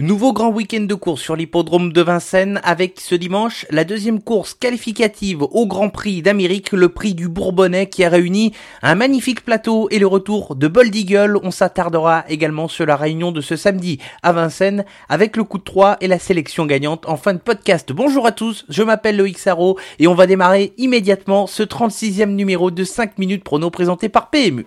Nouveau grand week-end de course sur l'hippodrome de Vincennes avec ce dimanche la deuxième course qualificative au Grand Prix d'Amérique, le prix du Bourbonnais qui a réuni un magnifique plateau et le retour de Bold Eagle. On s'attardera également sur la réunion de ce samedi à Vincennes avec le coup de 3 et la sélection gagnante en fin de podcast. Bonjour à tous, je m'appelle Loïc Sarro et on va démarrer immédiatement ce 36e numéro de 5 minutes prono présenté par PMU.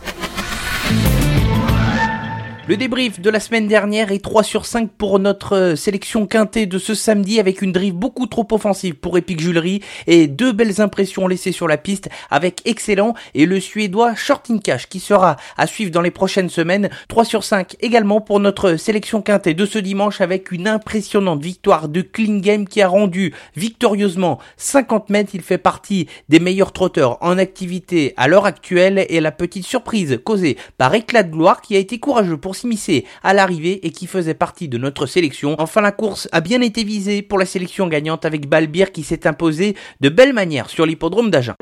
Le débrief de la semaine dernière est 3 sur 5 pour notre euh, sélection quintée de ce samedi avec une drive beaucoup trop offensive pour Epic Julery et deux belles impressions laissées sur la piste avec Excellent et le suédois Shorting Cash qui sera à suivre dans les prochaines semaines. 3 sur 5 également pour notre sélection quintée de ce dimanche avec une impressionnante victoire de Clean Game qui a rendu victorieusement 50 mètres. Il fait partie des meilleurs trotteurs en activité à l'heure actuelle et la petite surprise causée par Éclat de gloire qui a été courageux pour à l'arrivée et qui faisait partie de notre sélection. Enfin, la course a bien été visée pour la sélection gagnante avec Balbir qui s'est imposé de belle manière sur l'hippodrome d'Agen.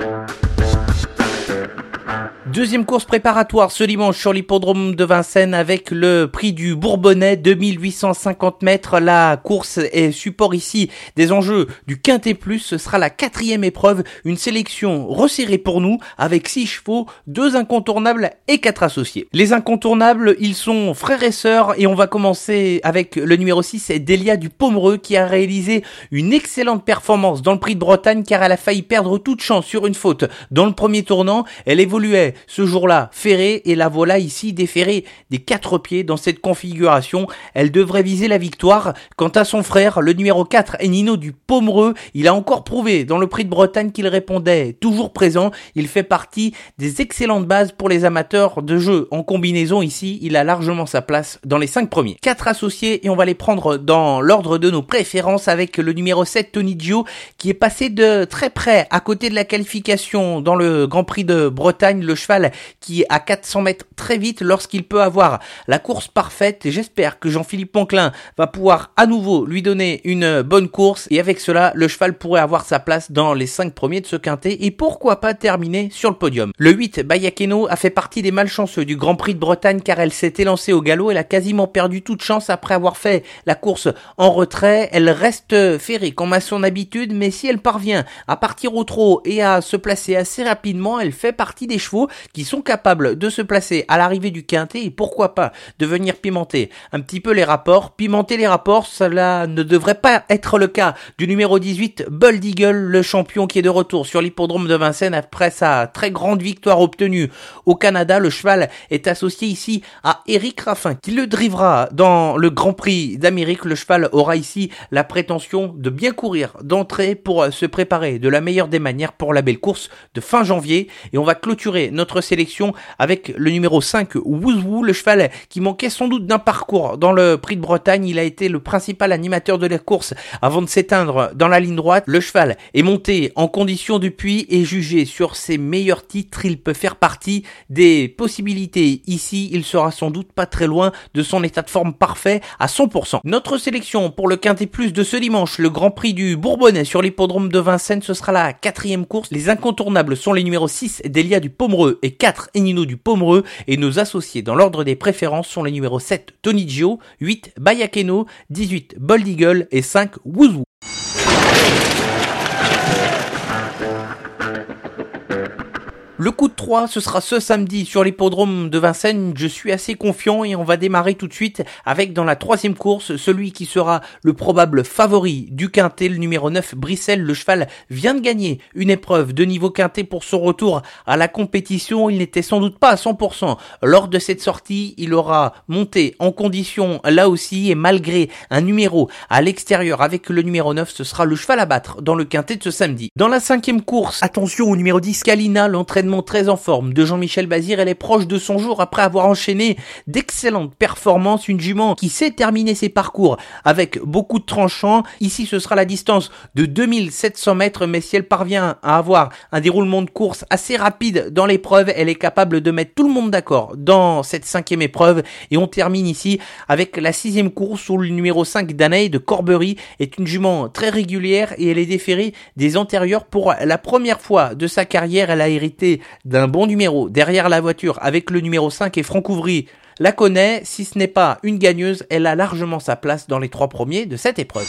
Deuxième course préparatoire ce dimanche sur l'hippodrome de Vincennes avec le prix du Bourbonnais 2850 mètres. La course est support ici des enjeux du Quintet Plus. Ce sera la quatrième épreuve, une sélection resserrée pour nous avec six chevaux, deux incontournables et quatre associés. Les incontournables, ils sont frères et sœurs et on va commencer avec le numéro 6, Delia du Pomereux qui a réalisé une excellente performance dans le prix de Bretagne car elle a failli perdre toute chance sur une faute dans le premier tournant. Elle évoluait ce jour-là ferrée et la voilà ici déférée des quatre pieds dans cette configuration. Elle devrait viser la victoire. Quant à son frère, le numéro 4, Nino du Pomereux, il a encore prouvé dans le prix de Bretagne qu'il répondait toujours présent. Il fait partie des excellentes bases pour les amateurs de jeu en combinaison ici. Il a largement sa place dans les cinq premiers. Quatre associés et on va les prendre dans l'ordre de nos préférences avec le numéro 7, Tony Gio, qui est passé de très près à côté de la qualification dans le Grand Prix de Bretagne. Cheval qui est à 400 mètres très vite lorsqu'il peut avoir la course parfaite. J'espère que Jean-Philippe Ponclin va pouvoir à nouveau lui donner une bonne course. Et avec cela, le cheval pourrait avoir sa place dans les 5 premiers de ce quintet. Et pourquoi pas terminer sur le podium. Le 8, Bayakeno, a fait partie des malchanceux du Grand Prix de Bretagne car elle s'est élancée au galop. Elle a quasiment perdu toute chance après avoir fait la course en retrait. Elle reste ferrée comme à son habitude, mais si elle parvient à partir au trot et à se placer assez rapidement, elle fait partie des chevaux qui sont capables de se placer à l'arrivée du quintet et pourquoi pas de venir pimenter un petit peu les rapports. Pimenter les rapports, cela ne devrait pas être le cas du numéro 18, Bold Eagle, le champion qui est de retour sur l'hippodrome de Vincennes après sa très grande victoire obtenue au Canada. Le cheval est associé ici à Eric Raffin qui le drivera dans le Grand Prix d'Amérique. Le cheval aura ici la prétention de bien courir d'entrée pour se préparer de la meilleure des manières pour la belle course de fin janvier et on va clôturer notre sélection avec le numéro 5 Wouzou, le cheval qui manquait sans doute d'un parcours dans le prix de Bretagne. Il a été le principal animateur de la course avant de s'éteindre dans la ligne droite. Le cheval est monté en condition depuis et jugé sur ses meilleurs titres. Il peut faire partie des possibilités. Ici, il sera sans doute pas très loin de son état de forme parfait à 100%. Notre sélection pour le Quintet Plus de ce dimanche, le Grand Prix du Bourbonnais sur l'hippodrome de Vincennes, ce sera la quatrième course. Les incontournables sont les numéros 6 Delia du Pomereux et 4 Enino du Pomereux et nos associés dans l'ordre des préférences sont les numéros 7 Tony Gio, 8 Bayakeno, 18 Bold Eagle et 5 Wouzou. Le coup de 3, ce sera ce samedi sur l'hippodrome de Vincennes. Je suis assez confiant et on va démarrer tout de suite avec dans la troisième course celui qui sera le probable favori du quintet, le numéro 9, Brissel. Le cheval vient de gagner une épreuve de niveau quintet pour son retour à la compétition. Il n'était sans doute pas à 100%. Lors de cette sortie, il aura monté en condition là aussi et malgré un numéro à l'extérieur avec le numéro 9, ce sera le cheval à battre dans le quintet de ce samedi. Dans la cinquième course, attention au numéro 10, Kalina, l'entraînement très en forme de Jean-Michel Bazir. Elle est proche de son jour après avoir enchaîné d'excellentes performances. Une jument qui sait terminer ses parcours avec beaucoup de tranchants. Ici, ce sera la distance de 2700 mètres, mais si elle parvient à avoir un déroulement de course assez rapide dans l'épreuve, elle est capable de mettre tout le monde d'accord dans cette cinquième épreuve. Et on termine ici avec la sixième course où le numéro 5 Danae de Corbery est une jument très régulière et elle est déférée des antérieurs pour la première fois de sa carrière. Elle a hérité d'un bon numéro derrière la voiture avec le numéro 5 et Franck Ouvry la connaît. Si ce n'est pas une gagneuse, elle a largement sa place dans les trois premiers de cette épreuve.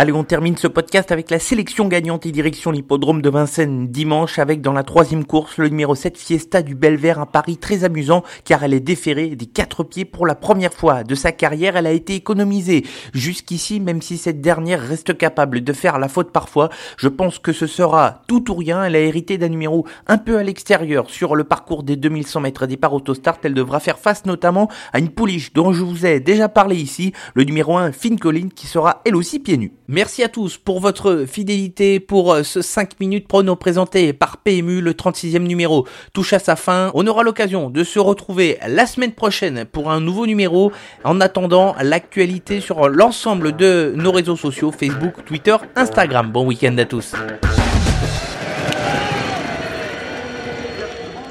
Allez, on termine ce podcast avec la sélection gagnante et direction l'hippodrome de Vincennes dimanche avec dans la troisième course le numéro 7 Fiesta du Belvert, un pari très amusant car elle est déférée des quatre pieds pour la première fois de sa carrière. Elle a été économisée jusqu'ici, même si cette dernière reste capable de faire la faute parfois. Je pense que ce sera tout ou rien. Elle a hérité d'un numéro un peu à l'extérieur sur le parcours des 2100 mètres départ autostart. Elle devra faire face notamment à une pouliche dont je vous ai déjà parlé ici, le numéro 1 Finn Collin qui sera elle aussi pieds nus. Merci à tous pour votre fidélité pour euh, ce 5 minutes prono présenté par PMU. Le 36e numéro touche à sa fin. On aura l'occasion de se retrouver la semaine prochaine pour un nouveau numéro. En attendant, l'actualité sur l'ensemble de nos réseaux sociaux, Facebook, Twitter, Instagram. Bon week-end à tous.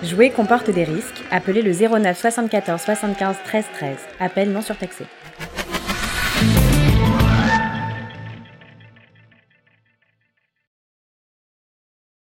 Jouer comporte des risques. Appelez le 09 74 75 13 13. Appel non surtaxé.